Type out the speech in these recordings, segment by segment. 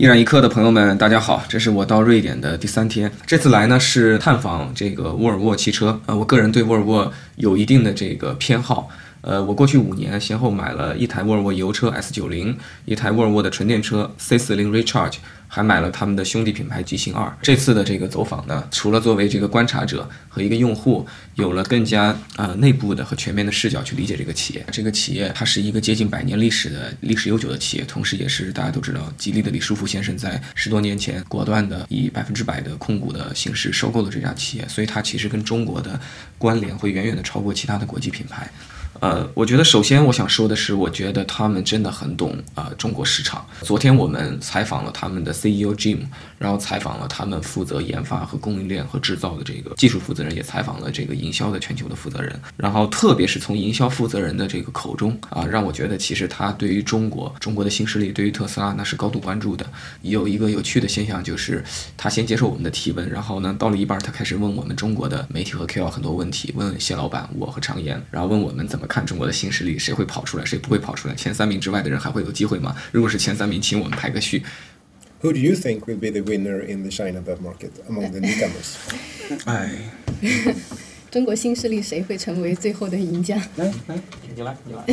一然一刻的朋友们，大家好，这是我到瑞典的第三天。这次来呢是探访这个沃尔沃汽车。啊，我个人对沃尔沃有一定的这个偏好。呃，我过去五年先后买了一台沃尔沃油车 S90，一台沃尔沃的纯电车 C40 Recharge。还买了他们的兄弟品牌极星二。这次的这个走访呢，除了作为这个观察者和一个用户，有了更加呃内部的和全面的视角去理解这个企业。这个企业它是一个接近百年历史的历史悠久的企业，同时也是大家都知道，吉利的李书福先生在十多年前果断的以百分之百的控股的形式收购了这家企业，所以它其实跟中国的关联会远远的超过其他的国际品牌。呃，我觉得首先我想说的是，我觉得他们真的很懂啊中国市场。昨天我们采访了他们的 CEO Jim，然后采访了他们负责研发和供应链和制造的这个技术负责人，也采访了这个营销的全球的负责人。然后特别是从营销负责人的这个口中啊，让我觉得其实他对于中国、中国的新势力，对于特斯拉那是高度关注的。有一个有趣的现象就是，他先接受我们的提问，然后呢到了一半，他开始问我们中国的媒体和 KOL 很多问题，问谢老板、我和常言，然后问我们怎么。看中国的新势力，谁会跑出来，谁不会跑出来？前三名之外的人还会有机会吗？如果是前三名，请我们排个序。Who do you think will be the winner in the China BEV market among the newcomers？哎，中国新势力谁会成为最后的赢家？来来，你来你来。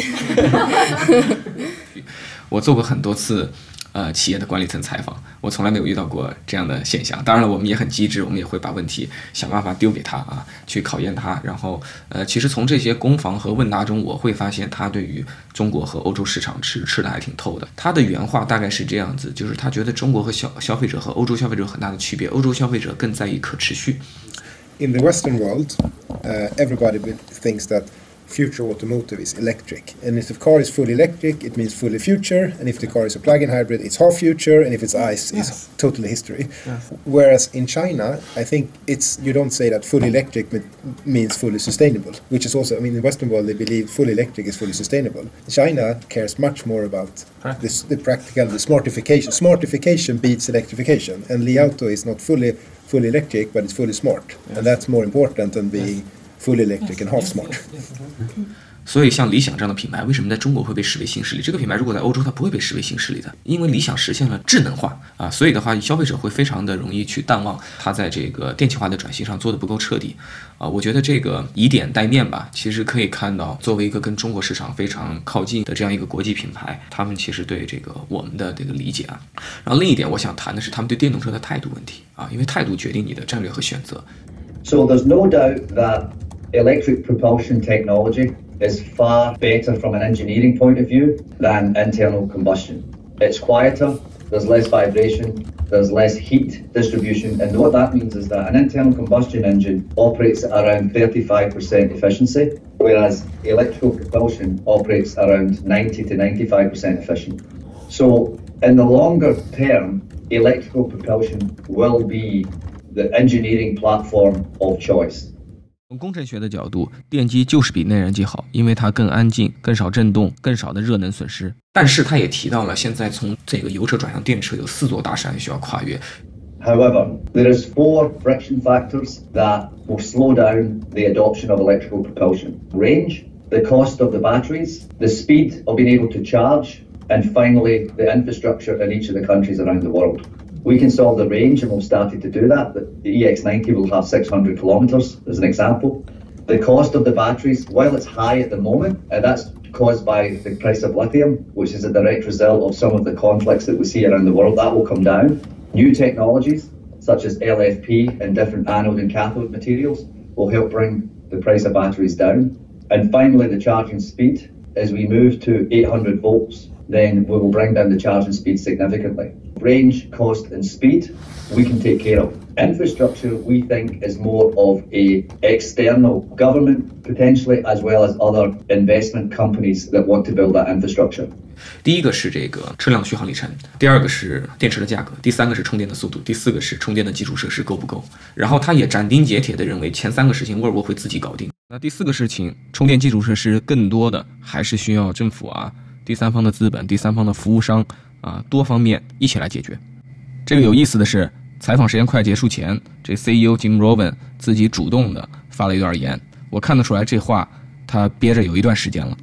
我做过很多次。 呃，企业的管理层采访，我从来没有遇到过这样的现象。当然了，我们也很机智，我们也会把问题想办法丢给他啊，去考验他。然后，呃，其实从这些攻防和问答中，我会发现他对于中国和欧洲市场吃吃的还挺透的。他的原话大概是这样子，就是他觉得中国和消消费者和欧洲消费者有很大的区别，欧洲消费者更在意可持续。In the Western world, everybody thinks that. Future automotive is electric. And if the car is fully electric, it means fully future. And if the car is a plug-in hybrid, it's half future. And if it's ICE, yes. it's totally history. Yes. Whereas in China, I think it's you don't say that fully electric means fully sustainable, which is also I mean in the Western world they believe fully electric is fully sustainable. China cares much more about this, the practical, the smartification. Smartification beats electrification, and Li Auto is not fully fully electric, but it's fully smart, yes. and that's more important than being fully electric and half smart。所以，像理想这样的品牌，为什么在中国会被视为新势力？这个品牌如果在欧洲，它不会被视为新势力的，因为理想实现了智能化啊，所以的话，消费者会非常的容易去淡忘它在这个电气化的转型上做的不够彻底啊。我觉得这个以点带面吧，其实可以看到，作为一个跟中国市场非常靠近的这样一个国际品牌，他们其实对这个我们的这个理解啊。然后另一点，我想谈的是他们对电动车的态度问题啊，因为态度决定你的战略和选择。So there's no doubt that electric propulsion technology is far better from an engineering point of view than internal combustion. It's quieter, there's less vibration, there's less heat distribution, and what that means is that an internal combustion engine operates at around 35% efficiency, whereas electrical propulsion operates around 90 to 95% efficient. So, in the longer term, electrical propulsion will be the engineering platform of choice. 从工程学的角度，电机就是比内燃机好，因为它更安静、更少震动、更少的热能损失。但是他也提到了，现在从这个油车转向电车有四座大山需要跨越。However, there is four friction factors that will slow down the adoption of electrical propulsion: range, the cost of the batteries, the speed of being able to charge, and finally, the infrastructure in each of the countries around the world. We can solve the range, and we've started to do that. But The EX90 will have 600 kilometres, as an example. The cost of the batteries, while it's high at the moment, uh, that's caused by the price of lithium, which is a direct result of some of the conflicts that we see around the world, that will come down. New technologies, such as LFP and different anode and cathode materials, will help bring the price of batteries down. And finally, the charging speed. As we move to 800 volts, then we will bring down the charging speed significantly. Range, cost, and speed we can take care of. Infrastructure we think is more of a external government potentially as well as other investment companies that want to build that infrastructure. 第一个是这个车辆续航里程，第二个是电池的价格，第三个是充电的速度，第四个是充电的基础设施够不够。然后他也斩钉截铁地认为前三个事情沃尔沃会自己搞定。那第四个事情，充电基础设施更多的还是需要政府啊。第三方的资本、第三方的服务商啊，多方面一起来解决。这个有意思的是，采访时间快结束前，这 CEO Jim Rowan 自己主动的发了一段言，我看得出来这话他憋着有一段时间了。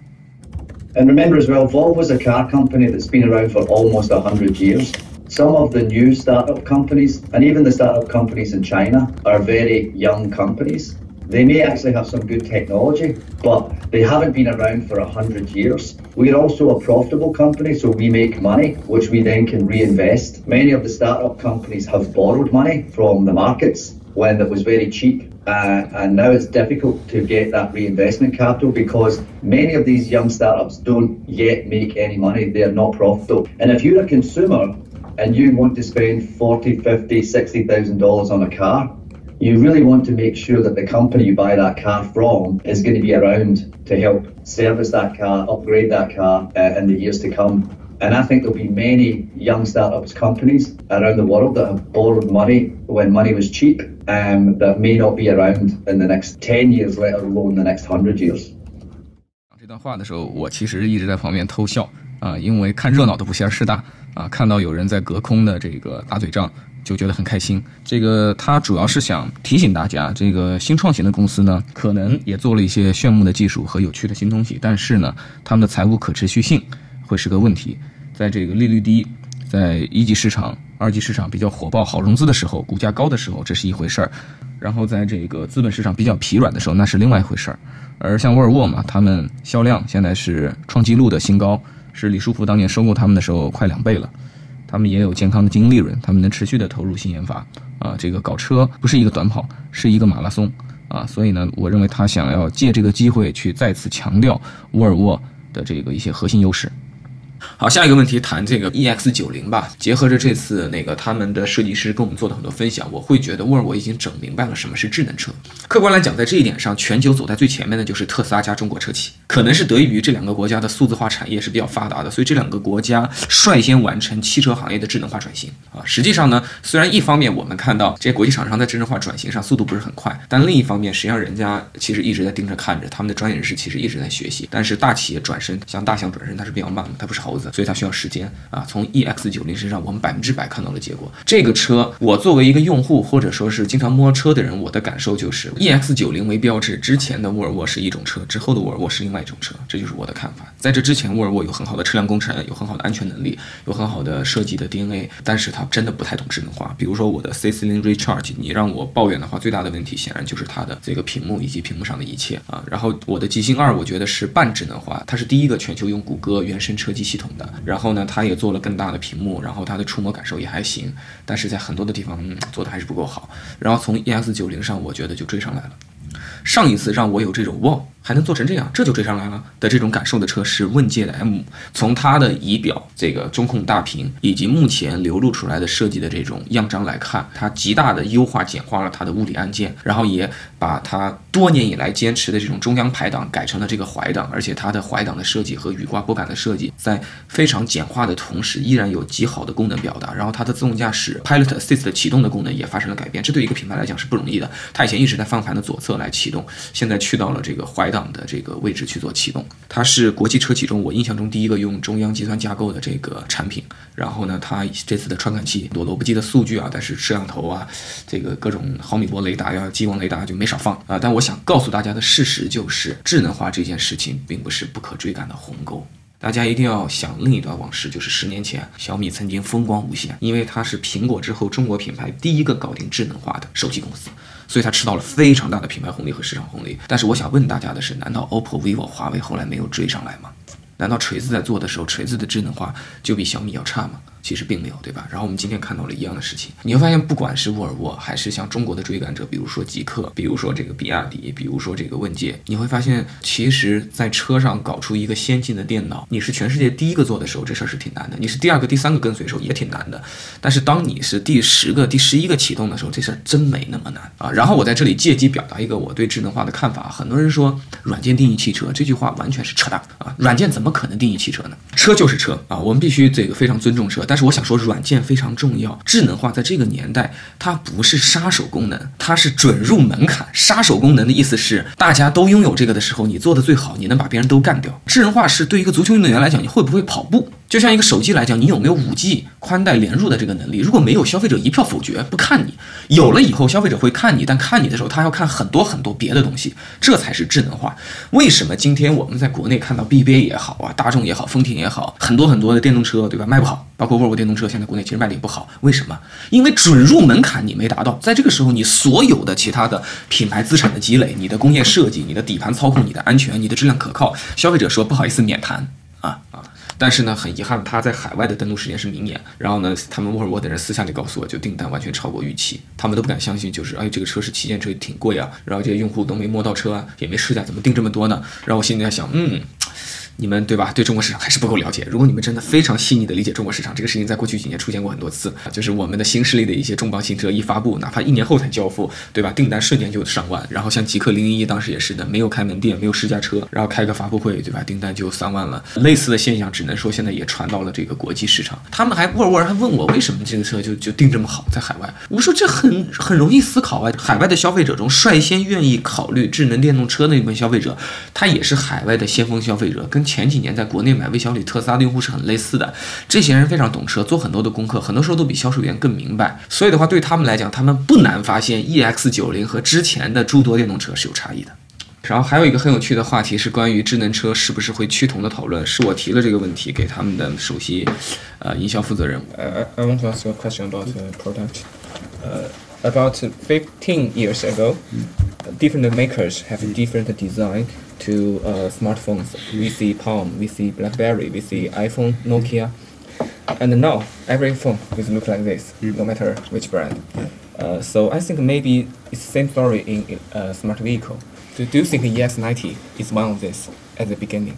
And remember as well, Volvo is a car company that's been around for almost a hundred years. Some of the new startup companies and even the startup companies in China are very young companies. They may actually have some good technology, but they haven't been around for a hundred years. We're also a profitable company, so we make money, which we then can reinvest. Many of the startup companies have borrowed money from the markets when it was very cheap. Uh, and now it's difficult to get that reinvestment capital because many of these young startups don't yet make any money. They are not profitable. And if you're a consumer and you want to spend 40, 50, 60,000 dollars on a car, you really want to make sure that the company you buy that car from is going to be around to help service that car, upgrade that car uh, in the years to come. And I think there'll be many young startups companies around the world that have borrowed money when money was cheap um, that may not be around in the next 10 years, let alone the next 100 years. 这段话的时候，我其实一直在旁边偷笑啊，因为看热闹都不嫌事大啊，看到有人在隔空的这个打嘴仗， 就觉得很开心。这个他主要是想提醒大家，这个新创型的公司呢，可能也做了一些炫目的技术和有趣的新东西，但是呢，他们的财务可持续性会是个问题。在这个利率低，在一级市场、二级市场比较火爆、好融资的时候，股价高的时候，这是一回事儿；然后在这个资本市场比较疲软的时候，那是另外一回事儿。而像沃尔沃嘛，他们销量现在是创纪录的新高，是李书福当年收购他们的时候快两倍了。他们也有健康的经营利润，他们能持续的投入新研发啊。这个搞车不是一个短跑，是一个马拉松啊。所以呢，我认为他想要借这个机会去再次强调沃尔沃的这个一些核心优势。好，下一个问题谈这个 EX 九零吧。结合着这次那个他们的设计师跟我们做的很多分享，我会觉得沃尔沃已经整明白了什么是智能车。客观来讲，在这一点上，全球走在最前面的就是特斯拉加中国车企。可能是得益于这两个国家的数字化产业是比较发达的，所以这两个国家率先完成汽车行业的智能化转型啊。实际上呢，虽然一方面我们看到这些国际厂商在智能化转型上速度不是很快，但另一方面，实际上人家其实一直在盯着看着，他们的专业人士其实一直在学习。但是大企业转身，像大象转身，它是比较慢的，它不是猴子。所以它需要时间啊。从 EX 九零身上，我们百分之百看到了结果。这个车，我作为一个用户或者说是经常摸车的人，我的感受就是，EX 九零为标志之前的沃尔沃是一种车，之后的沃尔沃是另外一种车，这就是我的看法。在这之前，沃尔沃有很好的车辆工程，有很好的安全能力，有很好的设计的 DNA，但是它真的不太懂智能化。比如说我的 C 四零 Recharge，你让我抱怨的话，最大的问题显然就是它的这个屏幕以及屏幕上的一切啊。然后我的极星二，我觉得是半智能化，它是第一个全球用谷歌原生车机系统的。然后呢，它也做了更大的屏幕，然后它的触摸感受也还行，但是在很多的地方做的还是不够好。然后从 ES 九零上，我觉得就追上来了。上一次让我有这种哇。还能做成这样，这就追上来了的这种感受的车是问界的 M。从它的仪表、这个中控大屏以及目前流露出来的设计的这种样张来看，它极大的优化简化了它的物理按键，然后也把它多年以来坚持的这种中央排档改成了这个怀档，而且它的怀档的设计和雨刮拨杆的设计，在非常简化的同时，依然有极好的功能表达。然后它的自动驾驶 Pilot Assist 启动的功能也发生了改变，这对一个品牌来讲是不容易的。它以前一直在方向盘的左侧来启动，现在去到了这个怀。档的这个位置去做启动，它是国际车企中我印象中第一个用中央计算架构的这个产品。然后呢，它这次的传感器多罗不计的数据啊，但是摄像头啊，这个各种毫米波雷达呀、激光雷达就没少放啊。但我想告诉大家的事实就是，智能化这件事情并不是不可追赶的鸿沟。大家一定要想另一段往事，就是十年前小米曾经风光无限，因为它是苹果之后中国品牌第一个搞定智能化的手机公司。所以它吃到了非常大的品牌红利和市场红利。但是我想问大家的是，难道 OPPO、vivo、华为后来没有追上来吗？难道锤子在做的时候，锤子的智能化就比小米要差吗？其实并没有，对吧？然后我们今天看到了一样的事情，你会发现，不管是沃尔沃，还是像中国的追赶者，比如说极客，比如说这个比亚迪，比如说这个问界，你会发现，其实，在车上搞出一个先进的电脑，你是全世界第一个做的时候，这事儿是挺难的；你是第二个、第三个跟随的时候，也挺难的。但是，当你是第十个、第十一个启动的时候，这事儿真没那么难啊！然后我在这里借机表达一个我对智能化的看法。很多人说，软件定义汽车，这句话完全是扯淡啊！软件怎么怎么可能定义汽车呢？车就是车啊！我们必须这个非常尊重车，但是我想说，软件。非常重要，智能化在这个年代，它不是杀手功能，它是准入门槛。杀手功能的意思是，大家都拥有这个的时候，你做的最好，你能把别人都干掉。智能化是对一个足球运动员来讲，你会不会跑步？就像一个手机来讲，你有没有五 G 宽带连入的这个能力？如果没有，消费者一票否决，不看你；有了以后，消费者会看你，但看你的时候，他要看很多很多别的东西，这才是智能化。为什么今天我们在国内看到 BBA 也好啊，大众也好，丰田也好，很多很多的电动车，对吧？卖不好，包括沃尔沃电动车，现在国内其实卖的也不好。为什么？因为准入门槛你没达到，在这个时候，你所有的其他的品牌资产的积累、你的工业设计、你的底盘操控、你的安全、你的质量可靠，消费者说不好意思免谈啊啊。但是呢，很遗憾，它在海外的登陆时间是明年。然后呢，他们沃尔沃的人私下里告诉我，就订单完全超过预期，他们都不敢相信，就是哎，这个车是旗舰车，挺贵啊。然后这些用户都没摸到车啊，也没试驾，怎么订这么多呢？然后我心里在想，嗯。你们对吧？对中国市场还是不够了解。如果你们真的非常细腻的理解中国市场，这个事情在过去几年出现过很多次，就是我们的新势力的一些重磅新车一发布，哪怕一年后才交付，对吧？订单瞬间就上万。然后像极客零零一当时也是的，没有开门店，没有试驾车，然后开个发布会，对吧？订单就三万了。类似的现象，只能说现在也传到了这个国际市场。他们还沃尔沃还问我为什么这个车就就定这么好，在海外。我说这很很容易思考啊。海外的消费者中，率先愿意考虑智能电动车的那部分消费者，他也是海外的先锋消费者，跟前几年在国内买魏小李、特斯拉的用户是很类似的。这些人非常懂车，做很多的功课，很多时候都比销售员更明白。所以的话，对他们来讲，他们不难发现 EX 九零和之前的诸多电动车是有差异的。然后还有一个很有趣的话题是关于智能车是不是会趋同的讨论，是我提了这个问题给他们的首席呃营销负责人。Uh, I want to ask you a question about the product. Uh, about fifteen years ago, different makers have different design to uh, smartphones. We see Palm, we see BlackBerry, we see iPhone, Nokia, and now every phone will look like this, no matter which brand. Uh, so I think maybe it's the same story in uh, smart vehicle. Do, do you think EX90 is one of this at the beginning?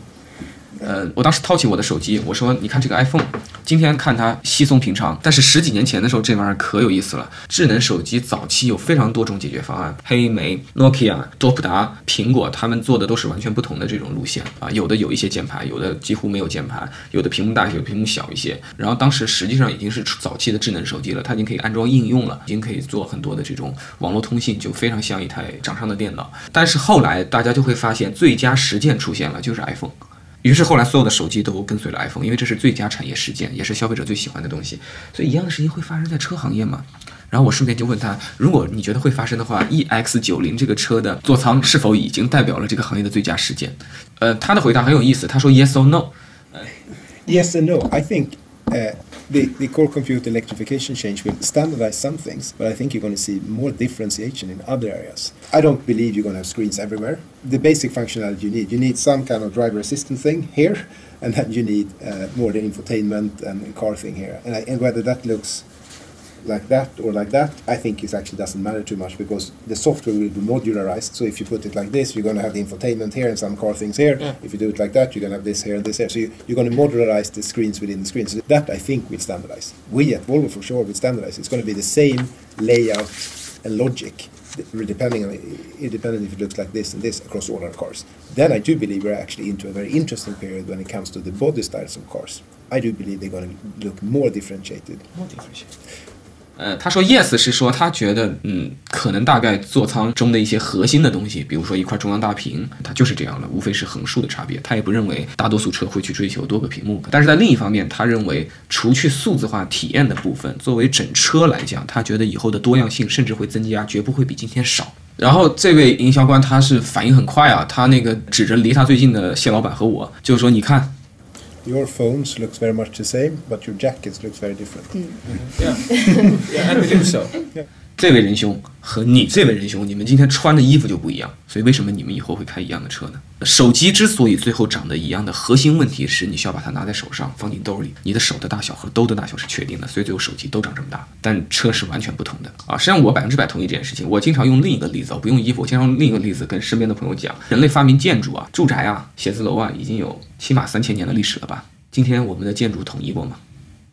呃，我当时掏起我的手机，我说：“你看这个 iPhone，今天看它稀松平常，但是十几年前的时候，这玩意儿可有意思了。智能手机早期有非常多种解决方案，黑莓、Nokia、多普达、苹果，他们做的都是完全不同的这种路线啊。有的有一些键盘，有的几乎没有键盘，有的屏幕大，有的屏幕小一些。然后当时实际上已经是早期的智能手机了，它已经可以安装应用了，已经可以做很多的这种网络通信，就非常像一台掌上的电脑。但是后来大家就会发现，最佳实践出现了，就是 iPhone。于是后来所有的手机都跟随了 iPhone，因为这是最佳产业实践，也是消费者最喜欢的东西。所以一样的事情会发生在车行业吗？然后我顺便就问他，如果你觉得会发生的话，EX 九零这个车的座舱是否已经代表了这个行业的最佳实践？呃，他的回答很有意思，他说 Yes or No。Yes or no. I think 呃 the, the core compute electrification change will standardize some things, but I think you're going to see more differentiation in other areas. I don't believe you're going to have screens everywhere. The basic functionality you need, you need some kind of driver assistant thing here, and then you need uh, more the infotainment and car thing here. And, I, and whether that looks like that or like that, I think it actually doesn't matter too much because the software will be modularized. So if you put it like this, you're going to have the infotainment here and some car things here. If you do it like that, you're going to have this here and this here. So you, you're going to modularize the screens within the screens. So that I think will standardize. We at Volvo for sure will standardize. It's going to be the same layout and logic. Depending on independent if it looks like this and this across all our cars, then I do believe we're actually into a very interesting period when it comes to the body styles of cars. I do believe they're going to look more differentiated. 呃，他说 yes 是说他觉得，嗯，可能大概座舱中的一些核心的东西，比如说一块中央大屏，它就是这样的，无非是横竖的差别。他也不认为大多数车会去追求多个屏幕。但是在另一方面，他认为除去数字化体验的部分，作为整车来讲，他觉得以后的多样性甚至会增加，绝不会比今天少。然后这位营销官他是反应很快啊，他那个指着离他最近的谢老板和我，就是说，你看，Your phones looks very much the same, but your jackets looks very different. Mm. Yeah, yeah, I believe so. 这位仁兄和你这位仁兄，你们今天穿的衣服就不一样，所以为什么你们以后会开一样的车呢？手机之所以最后长得一样的核心问题是，你需要把它拿在手上，放进兜里，你的手的大小和兜的大小是确定的，所以最后手机都长这么大，但车是完全不同的啊！实际上我百分之百同意这件事情。我经常用另一个例子，我不用衣服，我经常用另一个例子跟身边的朋友讲，人类发明建筑啊、住宅啊、写字楼啊，已经有起码三千年的历史了吧？今天我们的建筑统一过吗？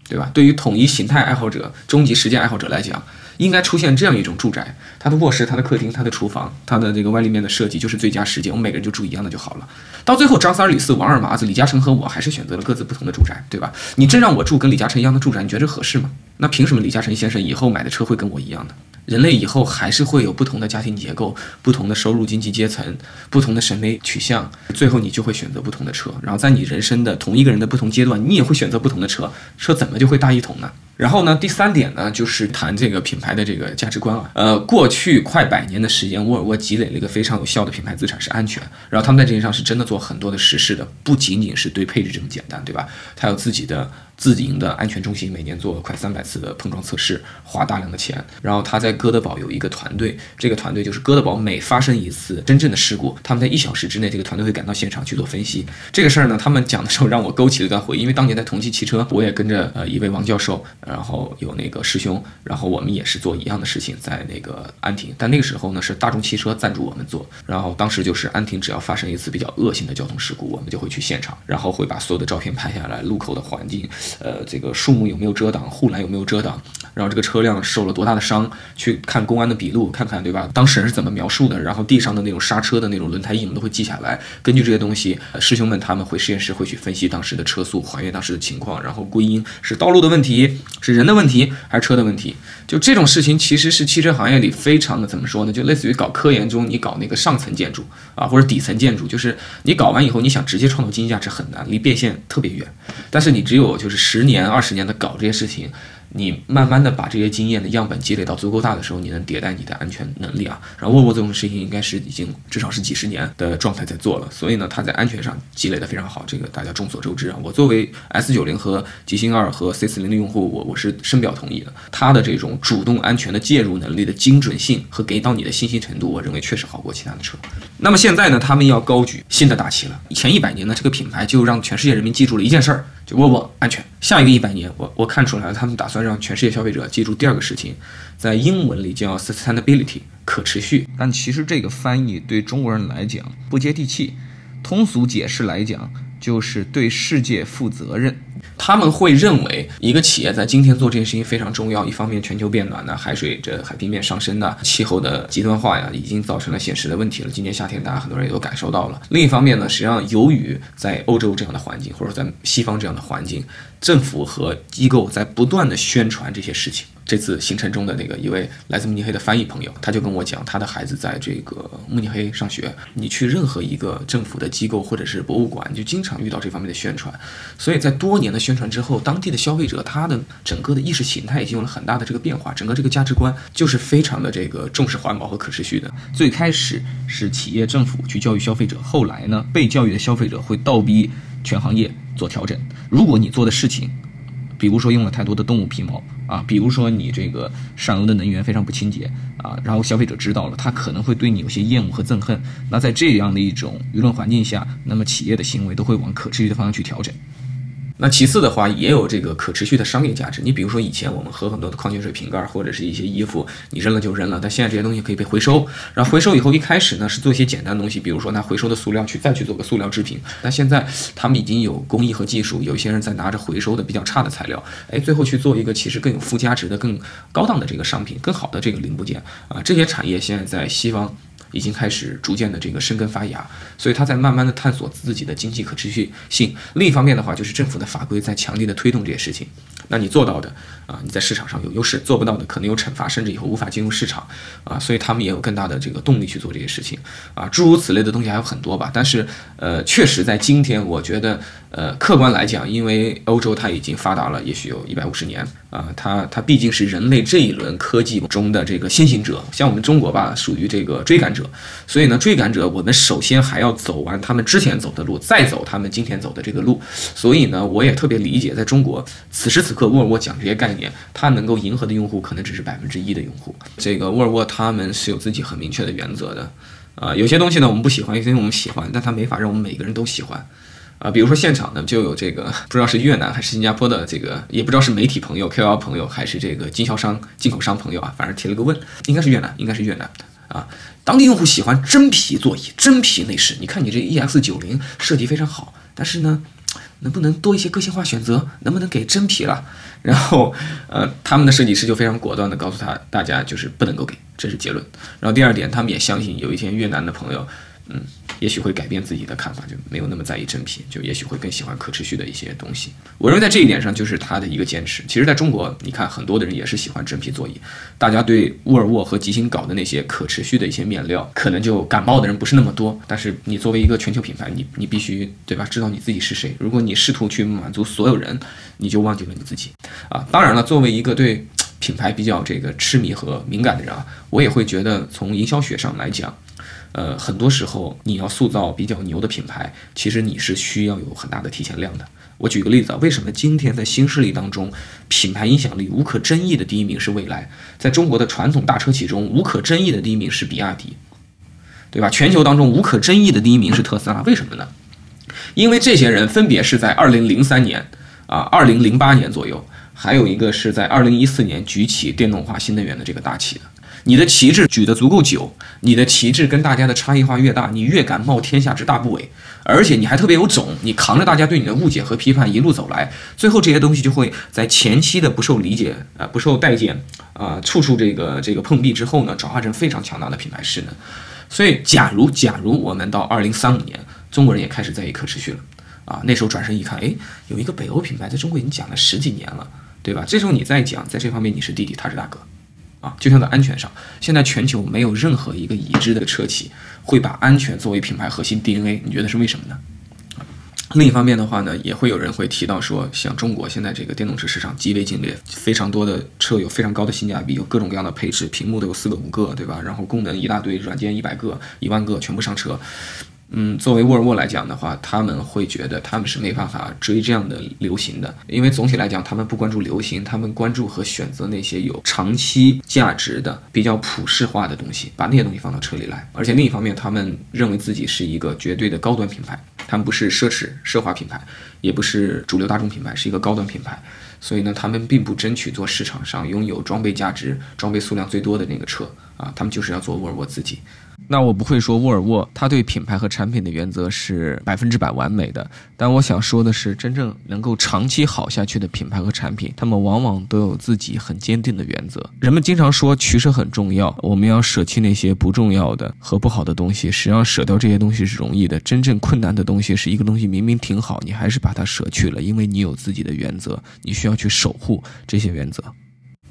对吧？对于统一形态爱好者、终极实践爱好者来讲，应该出现这样一种住宅：它的卧室、它的客厅、它的厨房、它的这个外立面的设计就是最佳实践，我们每个人就住一样的就好了。到最后，张三、李四、王二麻子、李嘉诚和我还是选择了各自不同的住宅，对吧？你真让我住跟李嘉诚一样的住宅，你觉得合适吗？那凭什么李嘉诚先生以后买的车会跟我一样呢？人类以后还是会有不同的家庭结构、不同的收入经济阶层、不同的审美取向，最后你就会选择不同的车。然后在你人生的同一个人的不同阶段，你也会选择不同的车。车怎么就会大一统呢？然后呢，第三点呢，就是谈这个品牌的这个价值观啊。呃，过去快百年的时间，沃尔沃积累了一个非常有效的品牌资产是安全。然后他们在这件上是真的做很多的实事的，不仅仅是对配置这么简单，对吧？它有自己的。自营的安全中心每年做快三百次的碰撞测试，花大量的钱。然后他在哥德堡有一个团队，这个团队就是哥德堡每发生一次真正的事故，他们在一小时之内，这个团队会赶到现场去做分析。这个事儿呢，他们讲的时候让我勾起了一段回忆，因为当年在同济汽车，我也跟着呃一位王教授，然后有那个师兄，然后我们也是做一样的事情，在那个安亭。但那个时候呢，是大众汽车赞助我们做。然后当时就是安亭只要发生一次比较恶性的交通事故，我们就会去现场，然后会把所有的照片拍下来，路口的环境。呃，这个树木有没有遮挡，护栏有没有遮挡，然后这个车辆受了多大的伤，去看公安的笔录，看看对吧？当事人是怎么描述的？然后地上的那种刹车的那种轮胎印，我们都会记下来。根据这些东西，师兄们他们回实验室会去分析当时的车速，还原当时的情况，然后归因是道路的问题，是人的问题，还是车的问题？就这种事情，其实是汽车行业里非常的怎么说呢？就类似于搞科研中，你搞那个上层建筑啊，或者底层建筑，就是你搞完以后，你想直接创造经济价值很难，离变现特别远。但是你只有就是十年、二十年的搞这些事情。你慢慢的把这些经验的样本积累到足够大的时候，你能迭代你的安全能力啊。然后沃尔沃这种事情应该是已经至少是几十年的状态在做了，所以呢，它在安全上积累的非常好，这个大家众所周知啊。我作为 S 九零和极星二和 C 四零的用户，我我是深表同意的。它的这种主动安全的介入能力的精准性和给到你的信息程度，我认为确实好过其他的车。那么现在呢，他们要高举新的大旗了。前一百年呢，这个品牌就让全世界人民记住了一件事儿。就沃尔沃安全，下一个一百年，我我看出来了，他们打算让全世界消费者记住第二个事情，在英文里叫 sustainability 可持续，但其实这个翻译对中国人来讲不接地气，通俗解释来讲就是对世界负责任。他们会认为一个企业在今天做这件事情非常重要。一方面，全球变暖呢，海水这海平面上升呢，气候的极端化呀，已经造成了现实的问题了。今年夏天，大家很多人也都感受到了。另一方面呢，实际上由于在欧洲这样的环境，或者在西方这样的环境，政府和机构在不断的宣传这些事情。这次行程中的那个一位来自慕尼黑的翻译朋友，他就跟我讲，他的孩子在这个慕尼黑上学。你去任何一个政府的机构或者是博物馆，就经常遇到这方面的宣传。所以在多年的宣传之后，当地的消费者他的整个的意识形态已经有了很大的这个变化，整个这个价值观就是非常的这个重视环保和可持续的。最开始是企业政府去教育消费者，后来呢，被教育的消费者会倒逼全行业做调整。如果你做的事情，比如说用了太多的动物皮毛啊，比如说你这个上游的能源非常不清洁啊，然后消费者知道了，他可能会对你有些厌恶和憎恨。那在这样的一种舆论环境下，那么企业的行为都会往可持续的方向去调整。那其次的话，也有这个可持续的商业价值。你比如说，以前我们喝很多的矿泉水瓶盖或者是一些衣服，你扔了就扔了，但现在这些东西可以被回收。然后回收以后，一开始呢是做一些简单的东西，比如说拿回收的塑料去再去做个塑料制品。那现在他们已经有工艺和技术，有一些人在拿着回收的比较差的材料，哎，最后去做一个其实更有附加值的、更高档的这个商品，更好的这个零部件啊。这些产业现在在西方。已经开始逐渐的这个生根发芽，所以他在慢慢的探索自己的经济可持续性。另一方面的话，就是政府的法规在强力的推动这些事情。那你做到的啊，你在市场上有优势；做不到的，可能有惩罚，甚至以后无法进入市场啊。所以他们也有更大的这个动力去做这些事情啊。诸如此类的东西还有很多吧。但是呃，确实在今天，我觉得呃，客观来讲，因为欧洲它已经发达了，也许有一百五十年啊，它它毕竟是人类这一轮科技中的这个先行者。像我们中国吧，属于这个追赶者。所以呢，追赶者，我们首先还要走完他们之前走的路，再走他们今天走的这个路。所以呢，我也特别理解，在中国此时此刻，沃尔沃讲这些概念，它能够迎合的用户可能只是百分之一的用户。这个沃尔沃他们是有自己很明确的原则的，啊，有些东西呢我们不喜欢，有些我们喜欢，但它没法让我们每个人都喜欢。啊，比如说现场呢就有这个不知道是越南还是新加坡的这个，也不知道是媒体朋友、KOL 朋友还是这个经销商、进口商朋友啊，反正提了个问，应该是越南，应该是越南。啊，当地用户喜欢真皮座椅、真皮内饰。你看你这 EX 九零设计非常好，但是呢，能不能多一些个性化选择？能不能给真皮了？然后，呃，他们的设计师就非常果断的告诉他，大家就是不能够给，这是结论。然后第二点，他们也相信有一天越南的朋友，嗯。也许会改变自己的看法，就没有那么在意真皮，就也许会更喜欢可持续的一些东西。我认为在这一点上，就是他的一个坚持。其实，在中国，你看很多的人也是喜欢真皮座椅，大家对沃尔沃和吉星搞的那些可持续的一些面料，可能就感冒的人不是那么多。但是，你作为一个全球品牌，你你必须对吧？知道你自己是谁。如果你试图去满足所有人，你就忘记了你自己啊。当然了，作为一个对品牌比较这个痴迷和敏感的人啊，我也会觉得从营销学上来讲，呃，很多时候你要塑造比较牛的品牌，其实你是需要有很大的提前量的。我举个例子啊，为什么今天在新势力当中，品牌影响力无可争议的第一名是蔚来？在中国的传统大车企中，无可争议的第一名是比亚迪，对吧？全球当中无可争议的第一名是特斯拉，为什么呢？因为这些人分别是在二零零三年啊，二零零八年左右，还有一个是在二零一四年举起电动化新能源的这个大旗的。你的旗帜举得足够久，你的旗帜跟大家的差异化越大，你越敢冒天下之大不韪，而且你还特别有种，你扛着大家对你的误解和批判一路走来，最后这些东西就会在前期的不受理解啊、不受待见啊、处处这个这个碰壁之后呢，转化成非常强大的品牌势能。所以，假如假如我们到二零三五年，中国人也开始在意可持续了啊，那时候转身一看，哎，有一个北欧品牌在中国已经讲了十几年了，对吧？这时候你再讲，在这方面你是弟弟，他是大哥。啊，就像在安全上，现在全球没有任何一个已知的车企会把安全作为品牌核心 DNA，你觉得是为什么呢？另一方面的话呢，也会有人会提到说，像中国现在这个电动车市场极为激烈，非常多的车有非常高的性价比，有各种各样的配置，屏幕都有四个五个，对吧？然后功能一大堆，软件一百个、一万个全部上车。嗯，作为沃尔沃来讲的话，他们会觉得他们是没办法追这样的流行的，因为总体来讲，他们不关注流行，他们关注和选择那些有长期价值的、比较普世化的东西，把那些东西放到车里来。而且另一方面，他们认为自己是一个绝对的高端品牌，他们不是奢侈奢华品牌，也不是主流大众品牌，是一个高端品牌。所以呢，他们并不争取做市场上拥有装备价值、装备数量最多的那个车啊，他们就是要做沃尔沃自己。那我不会说沃尔沃它对品牌和产品的原则是百分之百完美的，但我想说的是，真正能够长期好下去的品牌和产品，他们往往都有自己很坚定的原则。人们经常说取舍很重要，我们要舍弃那些不重要的和不好的东西。实际上，舍掉这些东西是容易的，真正困难的东西是一个东西明明挺好，你还是把它舍去了，因为你有自己的原则，你需要去守护这些原则。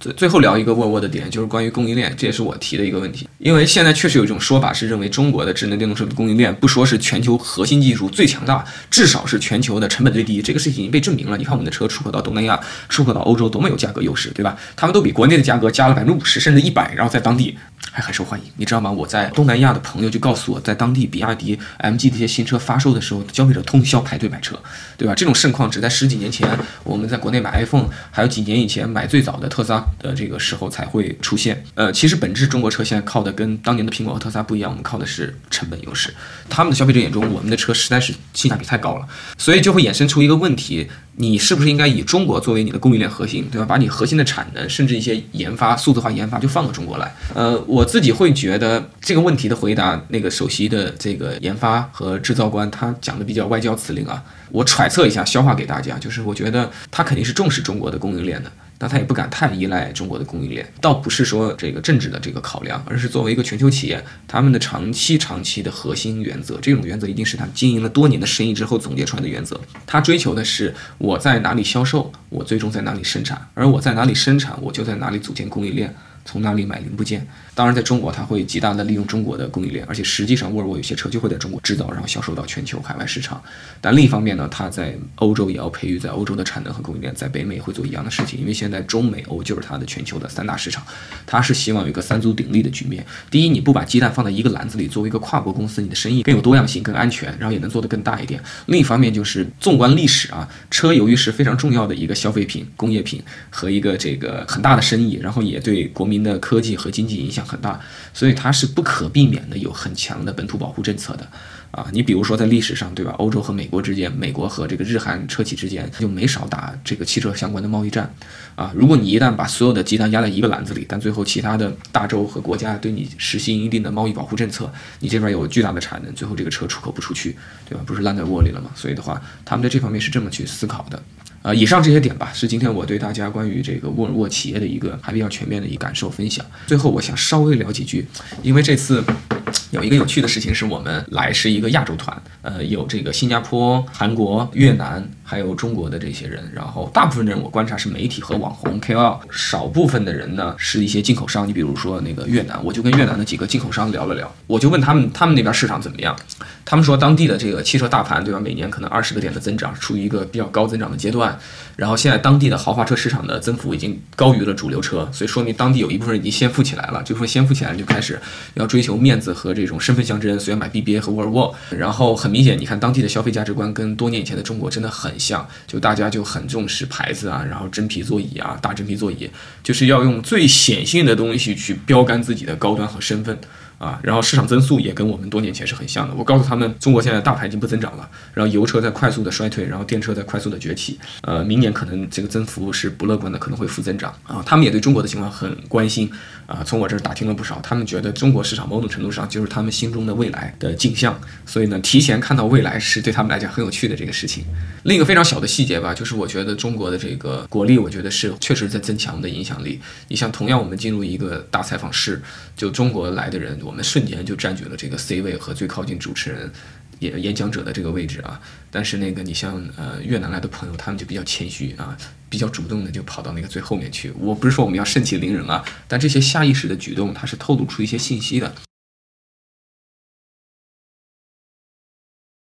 最最后聊一个沃尔沃的点，就是关于供应链，这也是我提的一个问题。因为现在确实有一种说法是认为中国的智能电动车的供应链，不说是全球核心技术最强大，至少是全球的成本最低。这个事情已经被证明了。你看我们的车出口到东南亚、出口到欧洲多么有价格优势，对吧？他们都比国内的价格加了百分之五十甚至一百，然后在当地还很受欢迎。你知道吗？我在东南亚的朋友就告诉我，在当地比亚迪、MG 这些新车发售的时候，消费者通宵排队买车，对吧？这种盛况只在十几年前我们在国内买 iPhone，还有几年以前买最早的特斯拉的这个时候才会出现。呃，其实本质中国车现在靠的跟当年的苹果和特斯拉不一样，我们靠的是成本优势。他们的消费者眼中，我们的车实在是性价比太高了，所以就会衍生出一个问题：你是不是应该以中国作为你的供应链核心，对吧？把你核心的产能，甚至一些研发、数字化研发就放到中国来？呃，我自己会觉得这个问题的回答，那个首席的这个研发和制造官他讲的比较外交辞令啊。我揣测一下，消化给大家，就是我觉得他肯定是重视中国的供应链的，那他也不敢太依赖中国的供应链。倒不是说这个政治的这个考量，而是作为一个全球企业，他们的长期、长期的核心原则，这种原则一定是他经营了多年的生意之后总结出来的原则。他追求的是我在哪里销售，我最终在哪里生产，而我在哪里生产，我就在哪里组建供应链。从哪里买零部件？当然，在中国，它会极大的利用中国的供应链，而且实际上，沃尔沃有些车就会在中国制造，然后销售到全球海外市场。但另一方面呢，它在欧洲也要培育在欧洲的产能和供应链，在北美会做一样的事情，因为现在中美欧就是它的全球的三大市场，它是希望有一个三足鼎立的局面。第一，你不把鸡蛋放在一个篮子里，作为一个跨国公司，你的生意更有多样性、更安全，然后也能做得更大一点。另一方面，就是纵观历史啊，车由于是非常重要的一个消费品、工业品和一个这个很大的生意，然后也对国民的科技和经济影响很大，所以它是不可避免的有很强的本土保护政策的啊。你比如说在历史上，对吧？欧洲和美国之间，美国和这个日韩车企之间就没少打这个汽车相关的贸易战啊。如果你一旦把所有的鸡蛋压在一个篮子里，但最后其他的大洲和国家对你实行一定的贸易保护政策，你这边有巨大的产能，最后这个车出口不出去，对吧？不是烂在窝里了吗？所以的话，他们在这方面是这么去思考的。呃，以上这些点吧，是今天我对大家关于这个沃尔沃企业的一个还比较全面的一个感受分享。最后，我想稍微聊几句，因为这次有一个有趣的事情是我们来是一个亚洲团，呃，有这个新加坡、韩国、越南，还有中国的这些人。然后大部分人我观察是媒体和网红 KOL，少部分的人呢是一些进口商。你比如说那个越南，我就跟越南的几个进口商聊了聊，我就问他们他们那边市场怎么样。他们说当地的这个汽车大盘，对吧？每年可能二十个点的增长，处于一个比较高增长的阶段。然后现在当地的豪华车市场的增幅已经高于了主流车，所以说明当地有一部分人已经先富起来了。就说先富起来就开始要追求面子和这种身份象征，所以买 BBA 和沃尔沃。然后很明显，你看当地的消费价值观跟多年以前的中国真的很像，就大家就很重视牌子啊，然后真皮座椅啊，大真皮座椅，就是要用最显性的东西去标杆自己的高端和身份。啊，然后市场增速也跟我们多年前是很像的。我告诉他们，中国现在大盘已经不增长了，然后油车在快速的衰退，然后电车在快速的崛起。呃，明年可能这个增幅是不乐观的，可能会负增长啊。他们也对中国的情况很关心啊，从我这儿打听了不少。他们觉得中国市场某种程度上就是他们心中的未来的镜像，所以呢，提前看到未来是对他们来讲很有趣的这个事情。另一个非常小的细节吧，就是我觉得中国的这个国力，我觉得是确实在增强的影响力。你像同样我们进入一个大采访室，就中国来的人，我们瞬间就占据了这个 C 位和最靠近主持人演演讲者的这个位置啊。但是那个你像呃越南来的朋友，他们就比较谦虚啊，比较主动的就跑到那个最后面去。我不是说我们要盛气凌人啊，但这些下意识的举动，它是透露出一些信息的。